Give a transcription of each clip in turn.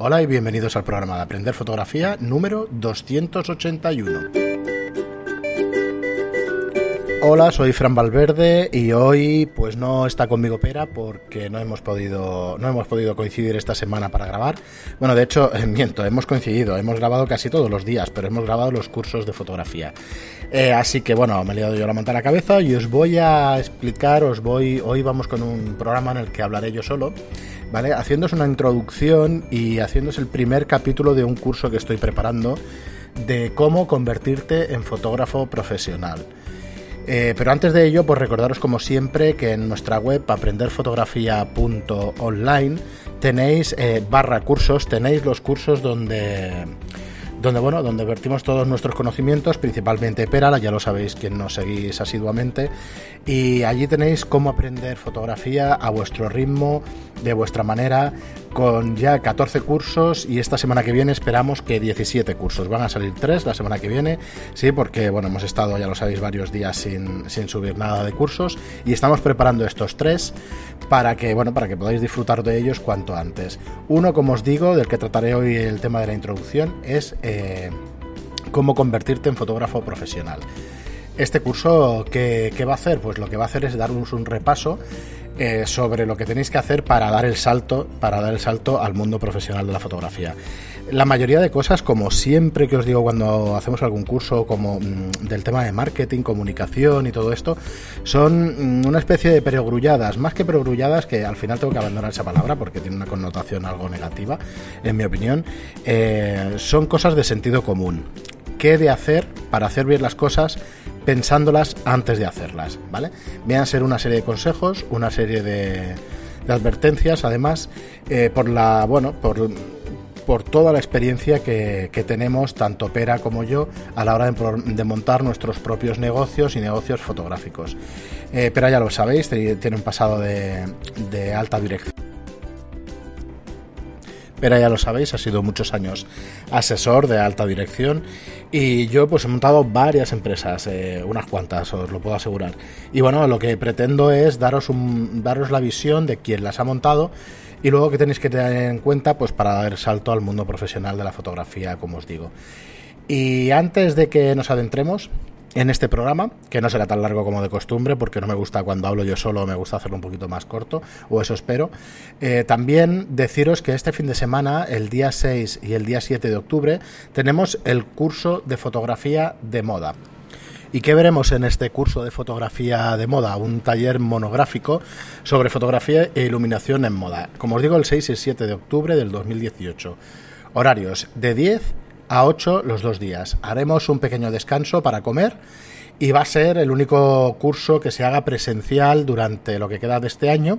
Hola y bienvenidos al programa de Aprender Fotografía número 281. Hola, soy Fran Valverde y hoy pues no está conmigo Pera porque no hemos podido no hemos podido coincidir esta semana para grabar. Bueno, de hecho, eh, miento, hemos coincidido, hemos grabado casi todos los días, pero hemos grabado los cursos de fotografía. Eh, así que bueno, me he liado yo la manta a la cabeza y os voy a explicar, os voy hoy vamos con un programa en el que hablaré yo solo ¿vale? Haciéndose una introducción y haciéndose el primer capítulo de un curso que estoy preparando de cómo convertirte en fotógrafo profesional. Eh, pero antes de ello, pues recordaros como siempre que en nuestra web aprenderfotografía.online tenéis eh, barra cursos, tenéis los cursos donde donde bueno, donde vertimos todos nuestros conocimientos, principalmente Perala, ya lo sabéis quien nos seguís asiduamente, y allí tenéis cómo aprender fotografía a vuestro ritmo, de vuestra manera, con ya 14 cursos y esta semana que viene esperamos que 17 cursos. Van a salir 3 la semana que viene, sí, porque bueno, hemos estado, ya lo sabéis, varios días sin, sin subir nada de cursos y estamos preparando estos 3 para que, bueno, para que podáis disfrutar de ellos cuanto antes. Uno, como os digo, del que trataré hoy el tema de la introducción, es eh, cómo convertirte en fotógrafo profesional. Este curso, ¿qué, ¿qué, va a hacer? Pues lo que va a hacer es daros un repaso eh, sobre lo que tenéis que hacer para dar el salto, para dar el salto al mundo profesional de la fotografía. La mayoría de cosas, como siempre que os digo cuando hacemos algún curso como mm, del tema de marketing, comunicación y todo esto, son mm, una especie de perogrulladas, más que perogrulladas, que al final tengo que abandonar esa palabra porque tiene una connotación algo negativa, en mi opinión, eh, son cosas de sentido común. ¿Qué de hacer para hacer bien las cosas pensándolas antes de hacerlas, ¿vale? Vean ser una serie de consejos, una serie de, advertencias, además, eh, por la, bueno, por, por toda la experiencia que, tenemos, tanto Pera como yo, a la hora de, montar nuestros propios negocios y negocios fotográficos. Eh, Pera ya lo sabéis, tiene un pasado de, alta dirección pero ya lo sabéis, ha sido muchos años asesor de alta dirección y yo pues he montado varias empresas, eh, unas cuantas, os lo puedo asegurar. Y bueno, lo que pretendo es daros, un, daros la visión de quién las ha montado y luego que tenéis que tener en cuenta pues para dar salto al mundo profesional de la fotografía, como os digo. Y antes de que nos adentremos, en este programa, que no será tan largo como de costumbre, porque no me gusta cuando hablo yo solo, me gusta hacerlo un poquito más corto, o eso espero. Eh, también deciros que este fin de semana, el día 6 y el día 7 de octubre, tenemos el curso de fotografía de moda. ¿Y qué veremos en este curso de fotografía de moda? Un taller monográfico sobre fotografía e iluminación en moda. Como os digo, el 6 y 7 de octubre del 2018. Horarios de 10 a 8 los dos días. Haremos un pequeño descanso para comer y va a ser el único curso que se haga presencial durante lo que queda de este año.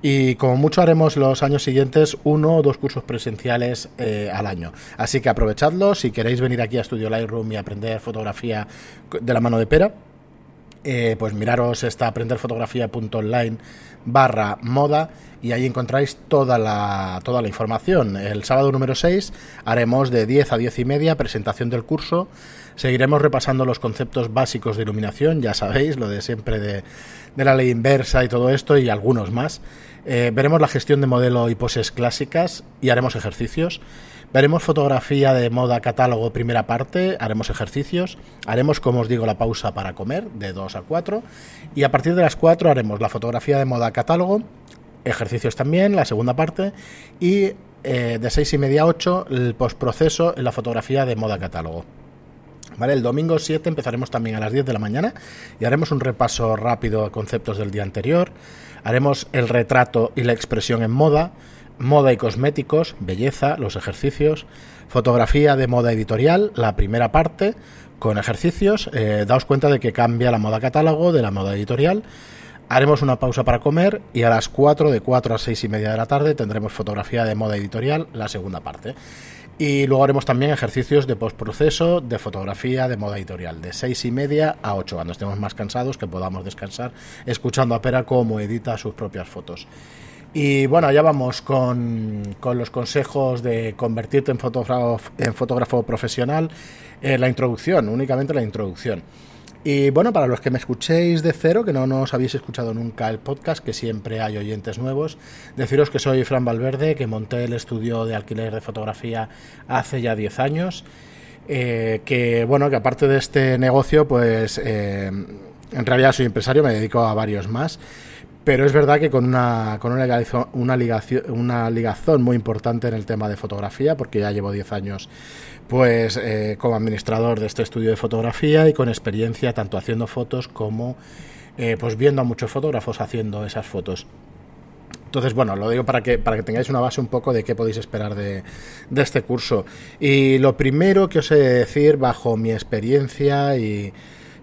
Y como mucho haremos los años siguientes uno o dos cursos presenciales eh, al año. Así que aprovechadlo si queréis venir aquí a Studio Lightroom y aprender fotografía de la mano de pera. Eh, pues miraros esta aprenderfotografía.online barra moda y ahí encontráis toda la, toda la información. El sábado número 6 haremos de 10 a 10 y media presentación del curso. Seguiremos repasando los conceptos básicos de iluminación, ya sabéis, lo de siempre de, de la ley inversa y todo esto y algunos más. Eh, veremos la gestión de modelo y poses clásicas y haremos ejercicios. Veremos fotografía de moda catálogo primera parte, haremos ejercicios, haremos, como os digo, la pausa para comer de 2 a 4 y a partir de las 4 haremos la fotografía de moda catálogo, ejercicios también, la segunda parte y eh, de 6 y media a 8 el postproceso en la fotografía de moda catálogo. El domingo 7 empezaremos también a las 10 de la mañana y haremos un repaso rápido a conceptos del día anterior. Haremos el retrato y la expresión en moda, moda y cosméticos, belleza, los ejercicios, fotografía de moda editorial, la primera parte, con ejercicios. Eh, daos cuenta de que cambia la moda catálogo de la moda editorial. Haremos una pausa para comer y a las 4, de 4 a 6 y media de la tarde, tendremos fotografía de moda editorial, la segunda parte. Y luego haremos también ejercicios de postproceso de fotografía de moda editorial, de 6 y media a 8, cuando estemos más cansados, que podamos descansar escuchando a Pera cómo edita sus propias fotos. Y bueno, ya vamos con, con los consejos de convertirte en fotógrafo, en fotógrafo profesional. Eh, la introducción, únicamente la introducción. Y bueno, para los que me escuchéis de cero, que no nos habéis escuchado nunca el podcast, que siempre hay oyentes nuevos, deciros que soy Fran Valverde, que monté el estudio de alquiler de fotografía hace ya 10 años. Eh, que bueno, que aparte de este negocio, pues eh, en realidad soy empresario, me dedico a varios más. Pero es verdad que con una, con una, ligación, una, ligación, una ligazón muy importante en el tema de fotografía, porque ya llevo 10 años pues eh, como administrador de este estudio de fotografía y con experiencia tanto haciendo fotos como eh, pues viendo a muchos fotógrafos haciendo esas fotos. Entonces, bueno, lo digo para que, para que tengáis una base un poco de qué podéis esperar de, de este curso. Y lo primero que os he de decir, bajo mi experiencia y,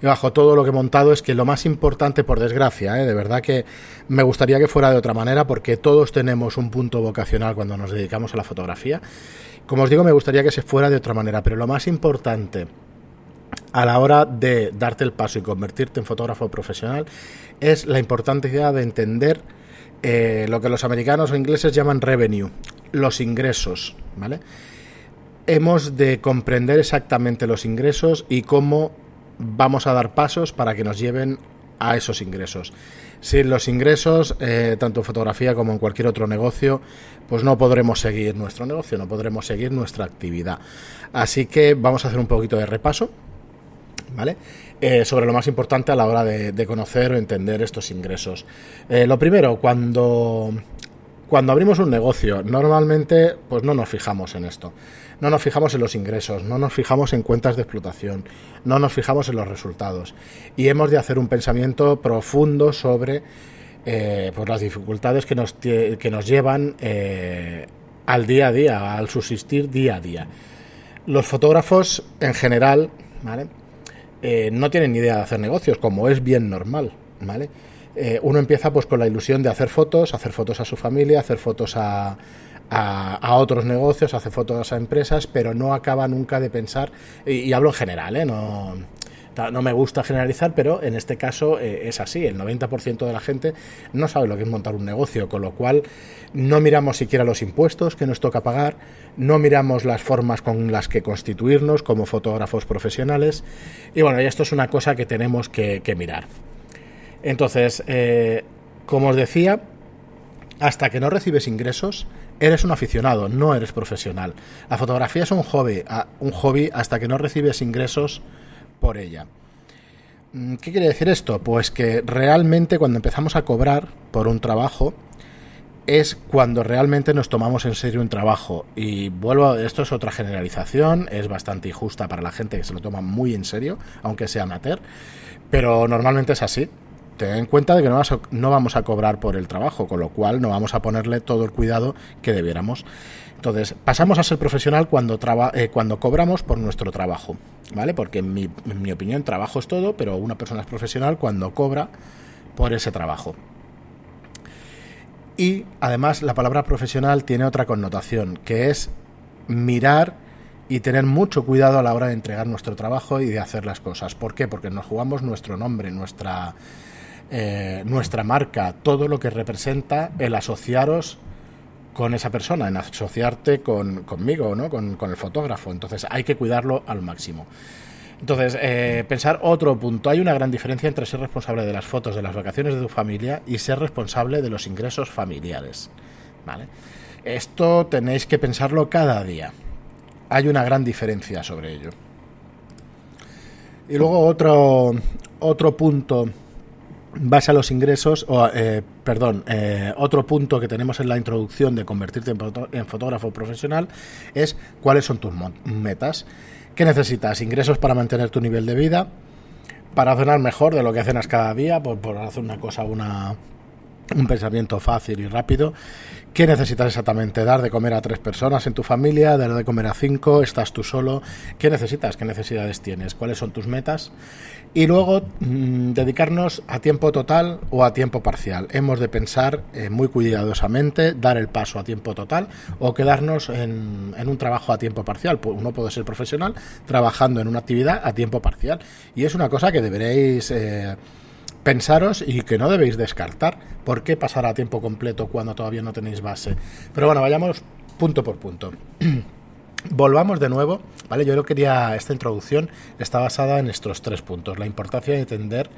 y bajo todo lo que he montado es que lo más importante, por desgracia, ¿eh? de verdad que me gustaría que fuera de otra manera porque todos tenemos un punto vocacional cuando nos dedicamos a la fotografía como os digo, me gustaría que se fuera de otra manera, pero lo más importante a la hora de darte el paso y convertirte en fotógrafo profesional es la importancia de entender eh, lo que los americanos o ingleses llaman revenue, los ingresos, ¿vale? Hemos de comprender exactamente los ingresos y cómo vamos a dar pasos para que nos lleven a esos ingresos. Sin los ingresos, eh, tanto en fotografía como en cualquier otro negocio, pues no podremos seguir nuestro negocio, no podremos seguir nuestra actividad. Así que vamos a hacer un poquito de repaso, ¿vale? Eh, sobre lo más importante a la hora de, conocer o entender estos ingresos. Eh, lo primero, cuando, cuando abrimos un negocio, normalmente pues no nos fijamos en esto. No nos fijamos en los ingresos, no nos fijamos en cuentas de explotación, no nos fijamos en los resultados. Y hemos de hacer un pensamiento profundo sobre eh, pues las dificultades que nos, que nos llevan eh, al día a día, al subsistir día a día. Los fotógrafos en general, ¿vale? Eh, no tienen ni idea de hacer negocios, como es bien normal, ¿vale? uno empieza pues con la ilusión de hacer fotos, hacer fotos a su familia, hacer fotos a, a, otros negocios, hacer fotos a empresas, pero no acaba nunca de pensar, y, hablo en general, ¿eh? no, no me gusta generalizar, pero en este caso eh, es así. El 90% de la gente no sabe lo que es montar un negocio, con lo cual no miramos siquiera los impuestos que nos toca pagar, no miramos las formas con las que constituirnos como fotógrafos profesionales. Y bueno, esto es una cosa que tenemos que, mirar. Entonces, eh, como os decía, hasta que no recibes ingresos, eres un aficionado, no eres profesional. La fotografía es un hobby, un hobby hasta que no recibes ingresos por ella. Mm, ¿Qué quiere decir esto? Pues que realmente cuando empezamos a cobrar por un trabajo es cuando realmente nos tomamos en serio un trabajo. Y vuelvo, esto es otra generalización, es bastante injusta para la gente que se lo toma muy en serio, aunque sea amateur, pero normalmente es así. Ten en cuenta de que no, no vamos a cobrar por el trabajo, con lo cual no vamos a ponerle todo el cuidado que debiéramos. Entonces, pasamos a ser profesional cuando, eh, cuando cobramos por nuestro trabajo, ¿vale? Porque en mi, en mi opinión trabajo es todo, pero una persona es profesional cuando cobra por ese trabajo. Y además la palabra profesional tiene otra connotación, que es mirar y tener mucho cuidado a la hora de entregar nuestro trabajo y de hacer las cosas. ¿Por qué? Porque nos jugamos nuestro nombre, nuestra, eh, nuestra marca, todo lo que representa el asociaros con esa persona, en asociarte con, conmigo, ¿no? Con, el fotógrafo. Entonces hay que cuidarlo al máximo. Entonces, eh, pensar otro punto. Hay una gran diferencia entre ser responsable de las fotos de las vacaciones de tu familia y ser responsable de los ingresos familiares. ¿Vale? Esto tenéis que pensarlo cada día. Hay una gran diferencia sobre ello. Y luego otro, otro punto base a los ingresos, o, eh, perdón, eh, otro punto que tenemos en la introducción de convertirte en, fotógrafo profesional es cuáles son tus metas. ¿Qué necesitas? Ingresos para mantener tu nivel de vida, para cenar mejor de lo que cenas cada día, por, por hacer una cosa, una, un pensamiento fácil y rápido. ¿Qué necesitas exactamente? ¿Dar de comer a tres personas en tu familia? ¿Dar de comer a cinco? ¿Estás tú solo? ¿Qué necesitas? ¿Qué necesidades tienes? ¿Cuáles son tus metas? Y luego mm, dedicarnos a tiempo total o a tiempo parcial. Hemos de pensar eh, muy cuidadosamente, dar el paso a tiempo total o quedarnos en, un trabajo a tiempo parcial. Pues uno puede ser profesional trabajando en una actividad a tiempo parcial. Y es una cosa que deberéis... Eh, pensaros y que no debéis descartar. ¿Por qué pasar a tiempo completo cuando todavía no tenéis base? Pero bueno, vayamos punto por punto. Volvamos de nuevo, ¿vale? Yo quería, esta introducción está basada en estos tres puntos. La importancia de entender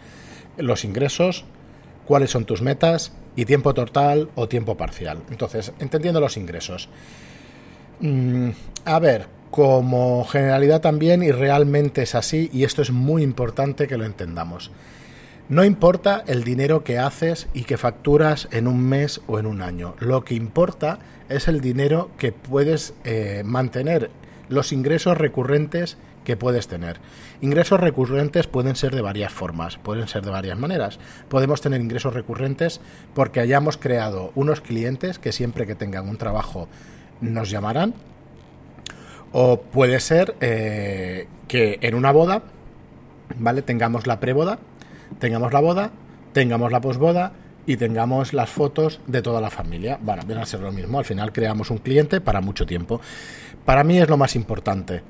los ingresos, cuáles son tus metas y tiempo total o tiempo parcial. Entonces, entendiendo los ingresos. Mm, a ver, como generalidad también, y realmente es así, y esto es muy importante que lo entendamos. No importa el dinero que haces y que facturas en un mes o en un año. Lo que importa es el dinero que puedes eh, mantener, los ingresos recurrentes que puedes tener. Ingresos recurrentes pueden ser de varias formas, pueden ser de varias maneras. Podemos tener ingresos recurrentes porque hayamos creado unos clientes que siempre que tengan un trabajo nos llamarán. O puede ser eh, que en una boda, ¿vale? Tengamos la preboda, tengamos la boda, tengamos la posboda y tengamos las fotos de toda la familia. Bueno, viene a ser lo mismo. Al final creamos un cliente para mucho tiempo. Para mí es lo más importante,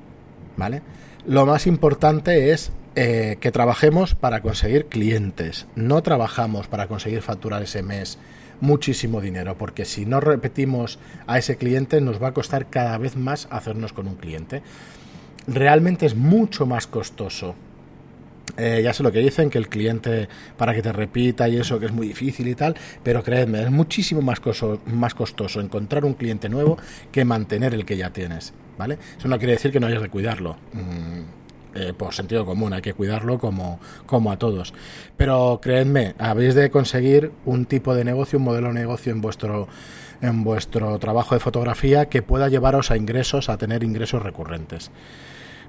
¿vale? Lo más importante es eh, que trabajemos para conseguir clientes. No trabajamos para conseguir facturar ese mes muchísimo dinero, porque si no repetimos a ese cliente nos va a costar cada vez más hacernos con un cliente. Realmente es mucho más costoso eh, ya sé lo que dicen, que el cliente para que te repita y eso, que es muy difícil y tal, pero créeme, es muchísimo más, más costoso encontrar un cliente nuevo que mantener el que ya tienes. ¿vale? Eso no quiere decir que no hayas de cuidarlo. Mm, eh, por sentido común, hay que cuidarlo como, como a todos. Pero creedme, habéis de conseguir un tipo de negocio, un modelo de negocio en vuestro, en vuestro trabajo de fotografía que pueda llevaros a ingresos, a tener ingresos recurrentes.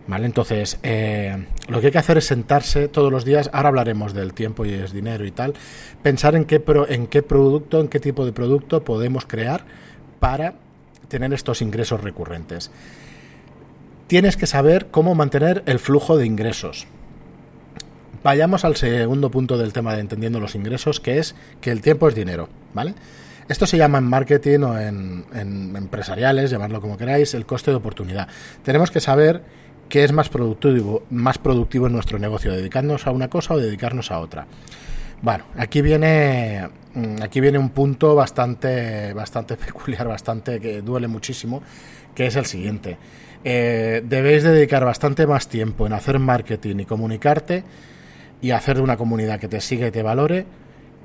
¿Vale? Entonces, eh, lo que hay que hacer es sentarse todos los días, ahora hablaremos del tiempo y es dinero y tal, pensar en qué, pro, en qué producto, en qué tipo de producto podemos crear para tener estos ingresos recurrentes. Tienes que saber cómo mantener el flujo de ingresos. Vayamos al segundo punto del tema de entendiendo los ingresos, que es que el tiempo es dinero, ¿vale? Esto se llama en marketing o en, en empresariales, llamadlo como queráis, el coste de oportunidad. Tenemos que saber qué es más productivo, más productivo en nuestro negocio, dedicarnos a una cosa o dedicarnos a otra. Bueno, aquí viene mm, aquí viene un punto bastante bastante peculiar, bastante que duele muchísimo, que es el siguiente. Eh, debéis dedicar bastante más tiempo en hacer marketing y comunicarte y hacer de una comunidad que te siga y te valore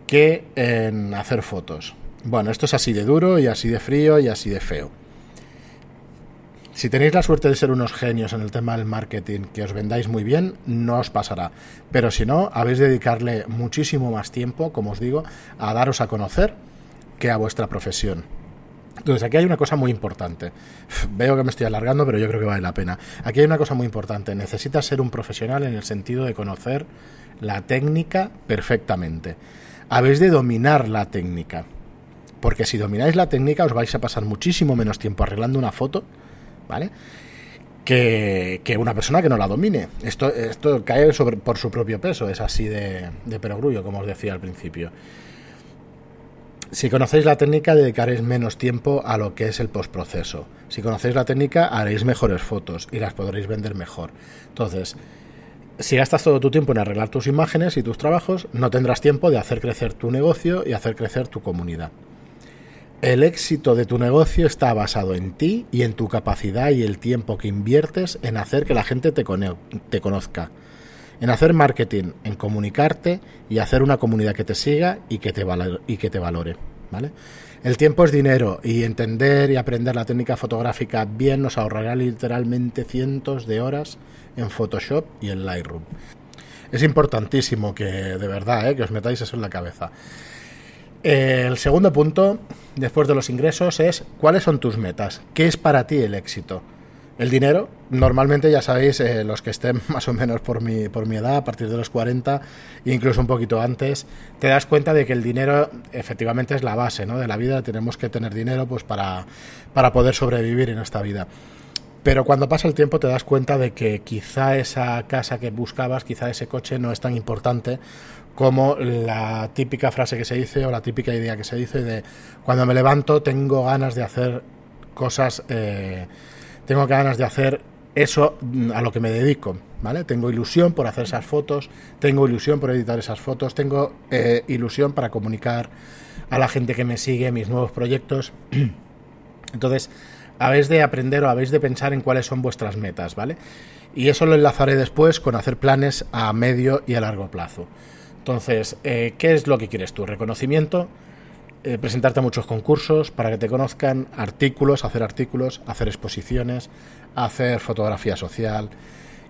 que en hacer fotos. Bueno, esto es así de duro y así de frío y así de feo. Si tenéis la suerte de ser unos genios en el tema del marketing, que os vendáis muy bien, no os pasará. Pero si no, habéis de dedicarle muchísimo más tiempo, como os digo, a daros a conocer que a vuestra profesión. Entonces, aquí hay una cosa muy importante. Veo que me estoy alargando, pero yo creo que vale la pena. Aquí hay una cosa muy importante. Necesitas ser un profesional en el sentido de conocer la técnica perfectamente. Habéis de dominar la técnica. Porque si domináis la técnica, os vais a pasar muchísimo menos tiempo arreglando una foto ¿vale? Que, una persona que no la domine. Esto, esto cae sobre, por su propio peso, es así de, de perogrullo, como os decía al principio. Si conocéis la técnica, dedicaréis menos tiempo a lo que es el postproceso. Si conocéis la técnica, haréis mejores fotos y las podréis vender mejor. Entonces, si gastas todo tu tiempo en arreglar tus imágenes y tus trabajos, no tendrás tiempo de hacer crecer tu negocio y hacer crecer tu comunidad. El éxito de tu negocio está basado en ti y en tu capacidad y el tiempo que inviertes en hacer que la gente te, conozca, en hacer marketing, en comunicarte y hacer una comunidad que te siga y que te, y que te valore. ¿vale? El tiempo es dinero y entender y aprender la técnica fotográfica bien nos ahorrará literalmente cientos de horas en Photoshop y en Lightroom. Es importantísimo que de verdad ¿eh? que os metáis eso en la cabeza. El segundo punto, después de los ingresos, es cuáles son tus metas. ¿Qué es para ti el éxito? El dinero, normalmente ya sabéis, eh, los que estén más o menos por mi, por mi edad, a partir de los 40, incluso un poquito antes, te das cuenta de que el dinero efectivamente es la base ¿no? de la vida. Tenemos que tener dinero pues, para, para poder sobrevivir en esta vida. Pero cuando pasa el tiempo te das cuenta de que quizá esa casa que buscabas, quizá ese coche no es tan importante como la típica frase que se dice o la típica idea que se dice de cuando me levanto tengo ganas de hacer cosas, eh, tengo ganas de hacer eso a lo que me dedico, ¿vale? Tengo ilusión por hacer esas fotos, tengo ilusión por editar esas fotos, tengo eh, ilusión para comunicar a la gente que me sigue mis nuevos proyectos. Entonces, habéis de aprender o habéis de pensar en cuáles son vuestras metas, ¿vale? Y eso lo enlazaré después con hacer planes a medio y a largo plazo. Entonces, eh, ¿qué es lo que quieres tú? ¿Reconocimiento? Eh, presentarte a muchos concursos para que te conozcan, artículos, hacer artículos, hacer exposiciones, hacer fotografía social,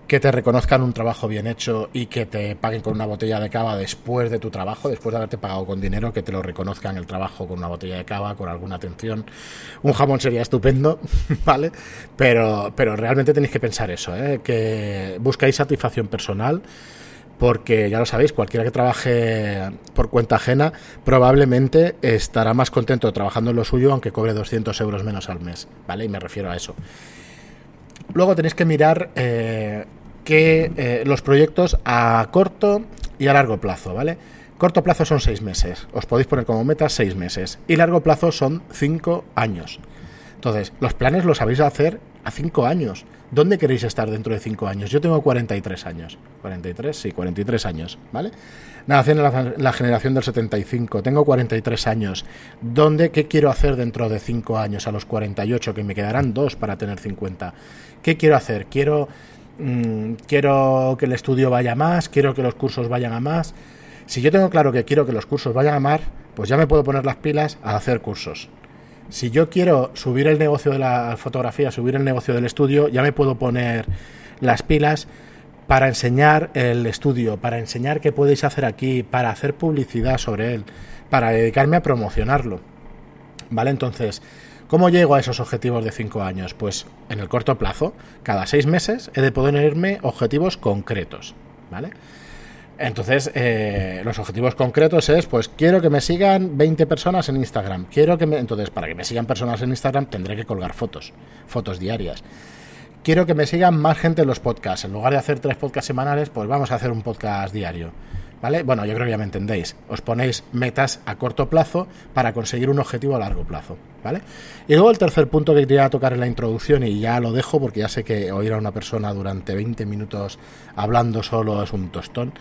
que te reconozcan un trabajo bien hecho y que te paguen con una botella de cava después de tu trabajo, después de haberte pagado con dinero, que te lo reconozcan el trabajo con una botella de cava, con alguna atención. Un jamón sería estupendo, ¿vale? Pero, pero realmente tenéis que pensar eso, ¿eh? que buscáis satisfacción personal porque ya lo sabéis, cualquiera que trabaje por cuenta ajena probablemente estará más contento trabajando en lo suyo aunque cobre 200 euros menos al mes, ¿vale? Y me refiero a eso. Luego tenéis que mirar eh, que eh, los proyectos a corto y a largo plazo, ¿vale? Corto plazo son seis meses, os podéis poner como meta seis meses, y largo plazo son cinco años. Entonces, los planes los sabéis hacer a cinco años. ¿Dónde queréis estar dentro de cinco años? Yo tengo 43 años. 43, sí, 43 años, ¿vale? Nací en la, generación del 75, tengo 43 años. ¿Dónde, qué quiero hacer dentro de cinco años, a los 48, que me quedarán dos para tener 50? ¿Qué quiero hacer? Quiero, mm, quiero que el estudio vaya más, quiero que los cursos vayan a más. Si yo tengo claro que quiero que los cursos vayan a más, pues ya me puedo poner las pilas a hacer cursos. Si yo quiero subir el negocio de la fotografía, subir el negocio del estudio, ya me puedo poner las pilas para enseñar el estudio, para enseñar qué podéis hacer aquí, para hacer publicidad sobre él, para dedicarme a promocionarlo. ¿Vale? Entonces, ¿Cómo llego a esos objetivos de cinco años? Pues en el corto plazo, cada seis meses he de ponerme objetivos concretos, ¿vale? Entonces, eh, los objetivos concretos es, pues quiero que me sigan 20 personas en Instagram. Quiero que me, entonces, para que me sigan personas en Instagram tendré que colgar fotos, fotos diarias. Quiero que me sigan más gente en los podcasts. En lugar de hacer tres podcasts semanales, pues vamos a hacer un podcast diario. ¿Vale? Bueno, yo creo que ya me entendéis. Os ponéis metas a corto plazo para conseguir un objetivo a largo plazo. ¿Vale? Y luego el tercer punto que quería tocar en la introducción, y ya lo dejo porque ya sé que oír a una persona durante 20 minutos hablando solo es un tostón,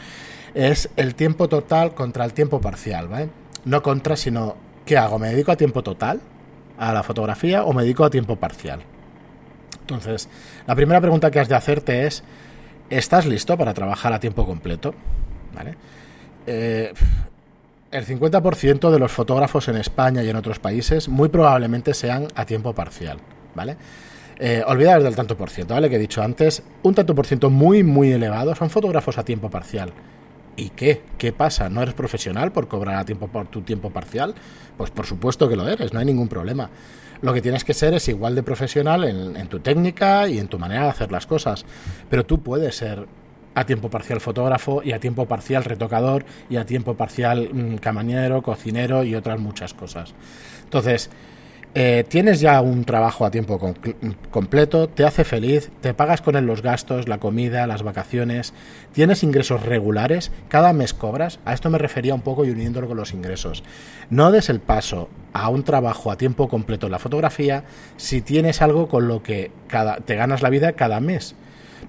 es el tiempo total contra el tiempo parcial. ¿vale? No contra, sino ¿qué hago? ¿Me dedico a tiempo total a la fotografía o me dedico a tiempo parcial? Entonces, la primera pregunta que has de hacerte es, ¿estás listo para trabajar a tiempo completo? ¿Vale? Eh, el 50% de los fotógrafos en España y en otros países muy probablemente sean a tiempo parcial, ¿vale? Eh, del tanto por ciento, ¿vale? Que he dicho antes, un tanto por ciento muy, muy elevado son fotógrafos a tiempo parcial. ¿Y qué? ¿Qué pasa? ¿No eres profesional por cobrar a tiempo por tu tiempo parcial? Pues por supuesto que lo eres, no hay ningún problema. Lo que tienes que ser es igual de profesional en, en tu técnica y en tu manera de hacer las cosas. Pero tú puedes ser a tiempo parcial fotógrafo y a tiempo parcial retocador y a tiempo parcial mm, camanero, cocinero y otras muchas cosas. Entonces, eh, tienes ya un trabajo a tiempo completo, te hace feliz, te pagas con él los gastos, la comida, las vacaciones, tienes ingresos regulares, cada mes cobras. A esto me refería un poco y uniéndolo con los ingresos. No des el paso a un trabajo a tiempo completo en la fotografía si tienes algo con lo que cada, te ganas la vida cada mes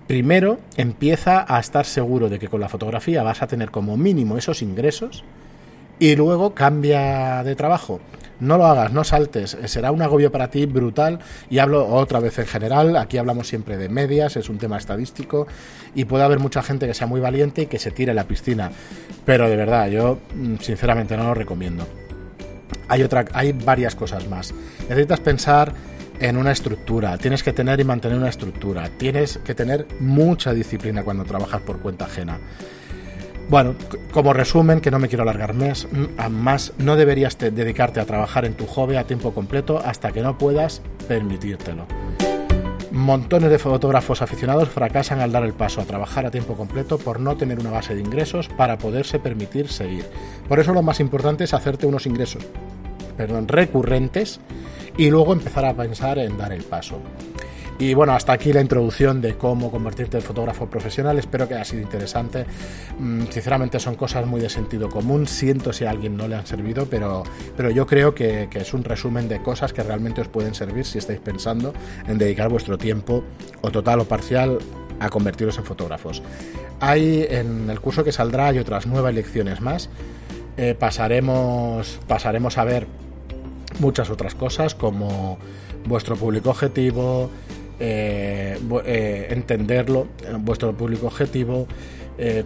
primero empieza a estar seguro de que con la fotografía vas a tener como mínimo esos ingresos y luego cambia de trabajo. No lo hagas, no saltes, será un agobio para ti brutal y hablo otra vez en general, aquí hablamos siempre de medias, es un tema estadístico y puede haber mucha gente que sea muy valiente y que se tire a la piscina, pero de verdad yo mm, sinceramente no lo recomiendo. Hay otra hay varias cosas más. Necesitas pensar en una estructura, tienes que tener y mantener una estructura, tienes que tener mucha disciplina cuando trabajas por cuenta ajena. Bueno, como resumen, que no me quiero alargar más, no deberías dedicarte a trabajar en tu hobby a tiempo completo hasta que no puedas permitírtelo. Montones de fotógrafos aficionados fracasan al dar el paso a trabajar a tiempo completo por no tener una base de ingresos para poderse permitir seguir. Por eso lo más importante es hacerte unos ingresos perdón, recurrentes y luego empezar a pensar en dar el paso. Y bueno, hasta aquí la introducción de cómo convertirte en fotógrafo profesional. Espero que haya sido interesante. Mm, sinceramente son cosas muy de sentido común. Siento si a alguien no le han servido, pero, pero yo creo que, que, es un resumen de cosas que realmente os pueden servir si estáis pensando en dedicar vuestro tiempo, o total o parcial, a convertiros en fotógrafos. Hay en el curso que saldrá hay otras nueve lecciones más. Eh, pasaremos, pasaremos a ver muchas otras cosas como vuestro público objetivo, eh, eh, entenderlo, vuestro público objetivo,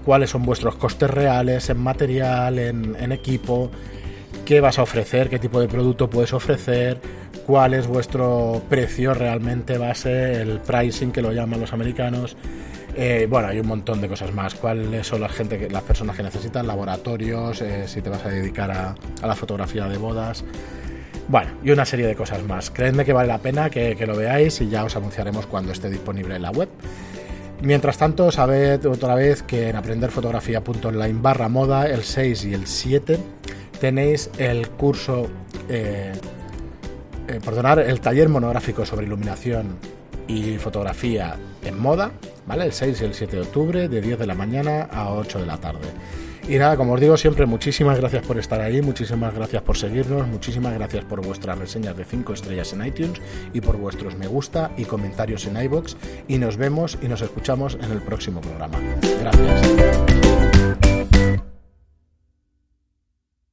cuáles son vuestros costes reales en material, en, equipo, qué vas a ofrecer, qué tipo de producto puedes ofrecer, cuál es vuestro precio realmente base, el pricing que lo llaman los americanos. bueno, hay un montón de cosas más. ¿Cuáles son la gente, las personas que necesitan? Laboratorios, si te vas a dedicar a, a la fotografía de bodas. Bueno, y una serie de cosas más. Creedme que vale la pena que, lo veáis y ya os anunciaremos cuando esté disponible en la web. Mientras tanto, sabed otra vez que en aprenderfotografía.online barra moda, el 6 y el 7, tenéis el curso, eh, eh, perdonar, el taller monográfico sobre iluminación y fotografía en moda, ¿vale? El 6 y el 7 de octubre, de 10 de la mañana a 8 de la tarde. Y nada, como os digo siempre, muchísimas gracias por estar ahí, muchísimas gracias por seguirnos, muchísimas gracias por vuestras reseñas de 5 estrellas en iTunes y por vuestros me gusta y comentarios en iBox. Y nos vemos y nos escuchamos en el próximo programa. Gracias.